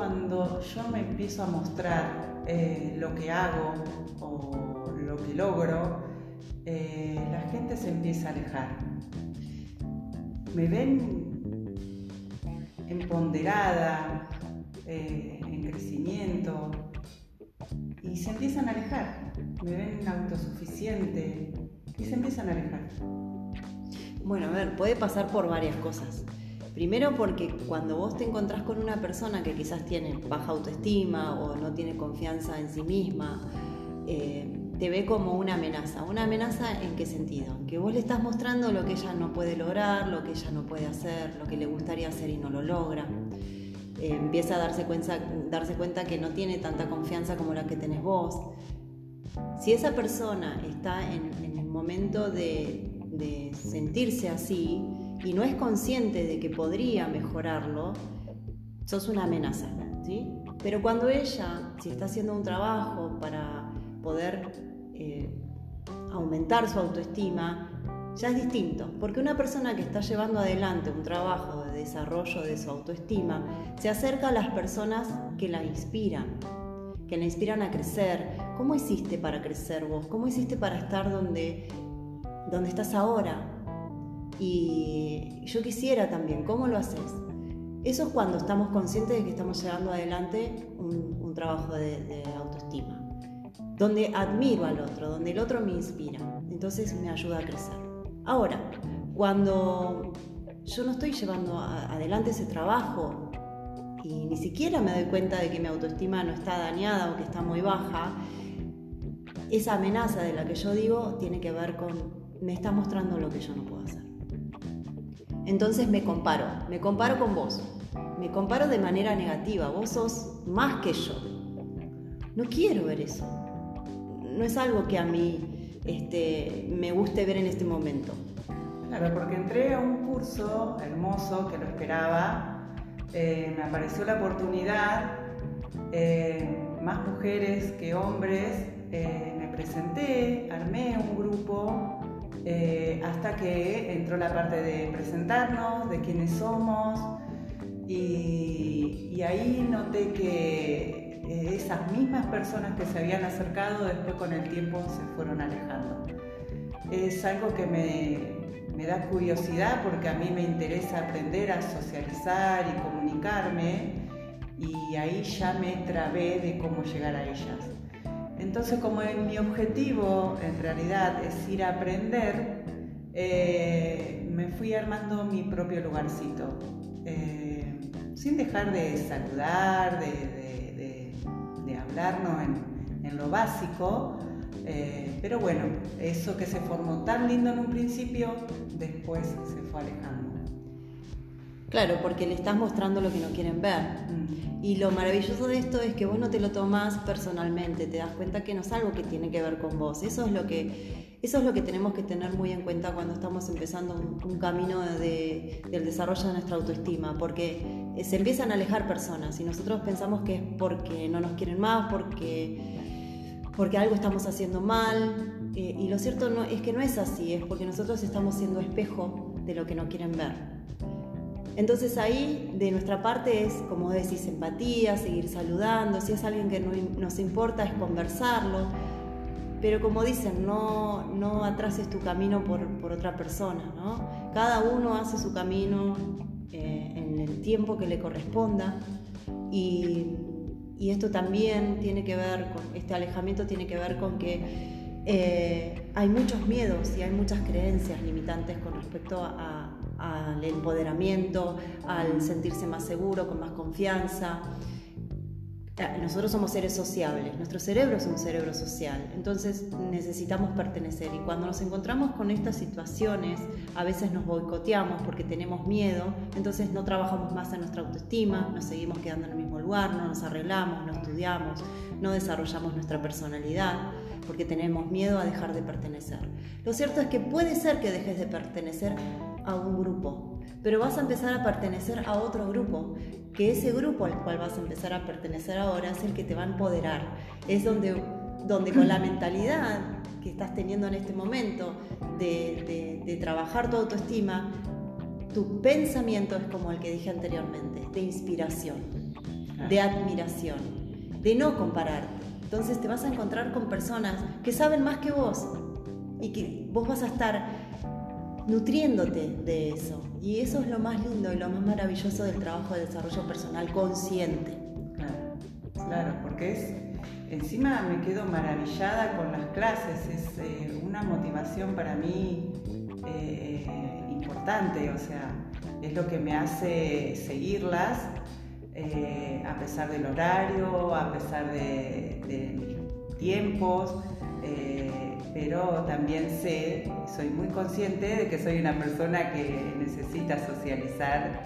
cuando yo me empiezo a mostrar eh, lo que hago o lo que logro, eh, la gente se empieza a alejar. Me ven empoderada, eh, en crecimiento y se empiezan a alejar. Me ven autosuficiente y se empiezan a alejar. Bueno, a ver, puede pasar por varias cosas. Primero porque cuando vos te encontrás con una persona que quizás tiene baja autoestima o no tiene confianza en sí misma, eh, te ve como una amenaza. ¿Una amenaza en qué sentido? Que vos le estás mostrando lo que ella no puede lograr, lo que ella no puede hacer, lo que le gustaría hacer y no lo logra. Eh, empieza a darse cuenta, darse cuenta que no tiene tanta confianza como la que tenés vos. Si esa persona está en, el momento de, de sentirse así y no es consciente de que podría mejorarlo, sos una amenaza. ¿sí? Pero cuando ella, si está haciendo un trabajo para poder eh, aumentar su autoestima, ya es distinto, porque una persona que está llevando adelante un trabajo de desarrollo de su autoestima se acerca a las personas que la inspiran, que la inspiran a crecer. ¿Cómo hiciste para crecer vos? ¿Cómo hiciste para estar donde, donde estás ahora? Y yo quisiera también, ¿cómo lo haces? Eso es cuando estamos conscientes de que estamos llevando adelante un, trabajo de autoestima donde admiro al otro, donde el otro me inspira. Entonces me ayuda a crecer. Ahora, cuando yo no estoy llevando adelante ese trabajo y ni siquiera me doy cuenta de que mi autoestima no está dañada o que está muy baja, esa amenaza de la que yo digo tiene que ver con me está mostrando lo que yo no puedo hacer. Entonces me comparo, me comparo con vos, me comparo de manera negativa, vos sos más que yo. No quiero ver eso. No es algo que a mí este, me guste ver en este momento. Claro, porque entré a un curso hermoso que lo esperaba, eh, me apareció la oportunidad, eh, más mujeres que hombres, eh, me presenté, armé un grupo, hasta que entró la parte de presentarnos, de quiénes somos, y ahí noté que esas mismas personas que se habían acercado después con el tiempo se fueron alejando. Es algo que me, me da curiosidad porque a mí me interesa aprender a socializar y comunicarme y ahí ya me trabé de cómo llegar a ellas. Entonces como mi objetivo en realidad es ir a aprender, eh, me fui armando mi propio lugarcito, eh, sin dejar de saludar, de hablarnos en, lo básico, eh, pero bueno, eso que se formó tan lindo en un principio, después se fue alejando. Claro, porque le estás mostrando lo que no quieren ver. Mm. Y lo maravilloso de esto es que vos no te lo tomás personalmente, te das cuenta que no es algo que tiene que ver con vos. Eso es lo que, eso es lo que tenemos que tener muy en cuenta cuando estamos empezando un, camino de, del desarrollo de nuestra autoestima, porque eh, se empiezan a alejar personas y nosotros pensamos que es porque no nos quieren más, porque, porque algo estamos haciendo mal. Eh, y lo cierto no, es que no es así, es porque nosotros estamos siendo espejo de lo que no quieren ver. Entonces ahí de nuestra parte es, como decís, empatía, seguir saludando, si es alguien que no nos importa es conversarlo, pero como dicen, no, no atrases tu camino por, por otra persona, ¿no? Cada uno hace su camino eh, en el tiempo que le corresponda. Y, esto también tiene que ver con, este alejamiento tiene que ver con que eh, hay muchos miedos y hay muchas creencias limitantes con respecto al empoderamiento, al sentirse más seguro, con más confianza nosotros somos seres sociables, nuestro cerebro es un cerebro social, entonces necesitamos pertenecer y cuando nos encontramos con estas situaciones a veces nos boicoteamos porque tenemos miedo, entonces no trabajamos más en nuestra autoestima, nos seguimos quedando en el mismo lugar, no nos arreglamos, no estudiamos, no desarrollamos nuestra personalidad porque tenemos miedo a dejar de pertenecer. Lo cierto es que puede ser que dejes de pertenecer a un grupo, pero vas a empezar a pertenecer a otro grupo, que ese grupo al cual vas a empezar a pertenecer ahora es el que te va a empoderar, es donde, donde con la mentalidad que estás teniendo en este momento de, de, trabajar tu autoestima, tu pensamiento es como el que dije anteriormente, de inspiración. de admiración, de no compararte. Entonces te vas a encontrar con personas que saben más que vos y que vos vas a estar nutriéndote de eso. Y eso es lo más lindo y lo más maravilloso del trabajo de desarrollo personal consciente. Claro, claro, porque es, encima me quedo maravillada con las clases, es eh, una motivación para mí eh, importante, o sea, es lo que me hace seguirlas eh, a pesar del horario, a pesar de, tiempos, pero también sé, soy muy consciente de que soy una persona que necesita socializar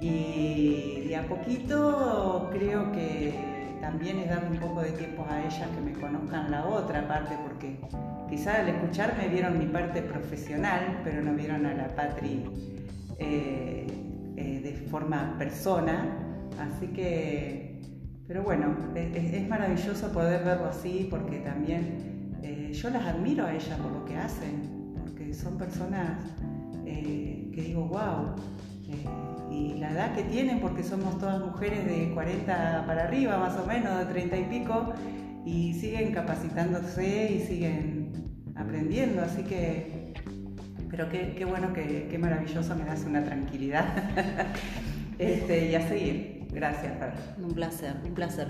y de a poquito creo que también es darle un poco de tiempo a ellas que me conozcan la otra parte, porque quizá al escucharme vieron mi parte profesional, pero no vieron a la Patri eh, de forma persona. Así que, pero bueno, es, maravilloso poder verlo así porque también eh, yo las admiro a ellas por lo que hacen, porque son personas eh, que digo, wow, eh, y la edad que tienen, porque somos todas mujeres de 40 para arriba, más o menos, de 30 y pico, y siguen capacitándose y siguen aprendiendo, así que, pero qué, bueno, qué, maravilloso, me das una tranquilidad. este, y a seguir. Gracias, Un placer, un placer.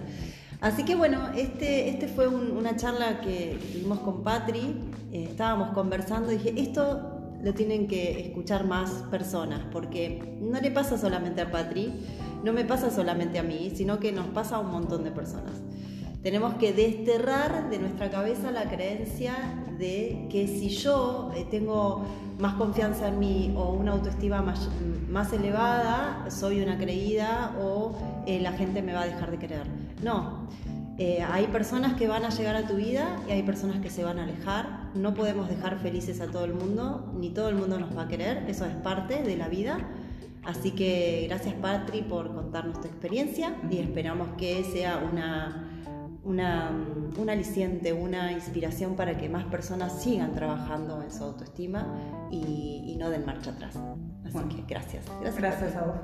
Así que bueno, este, este fue una charla que, tuvimos con Patri, eh, estábamos conversando y dije, esto lo tienen que escuchar más personas, porque no le pasa solamente a Patri, no me pasa solamente a mí, sino que nos pasa a un montón de personas. Tenemos que desterrar de nuestra cabeza la creencia de que si yo eh, tengo más confianza en mí o una autoestima más, elevada, soy una creída o eh, la gente me va a dejar de querer. No, eh, hay personas que van a llegar a tu vida y hay personas que se van a alejar. No podemos dejar felices a todo el mundo, ni todo el mundo nos va a querer, eso es parte de la vida. Así que gracias Patri por contarnos tu experiencia y esperamos que sea una una, un aliciente, una inspiración para que más personas sigan trabajando en su autoestima y, no den marcha atrás. Así que gracias. Gracias, gracias a vos.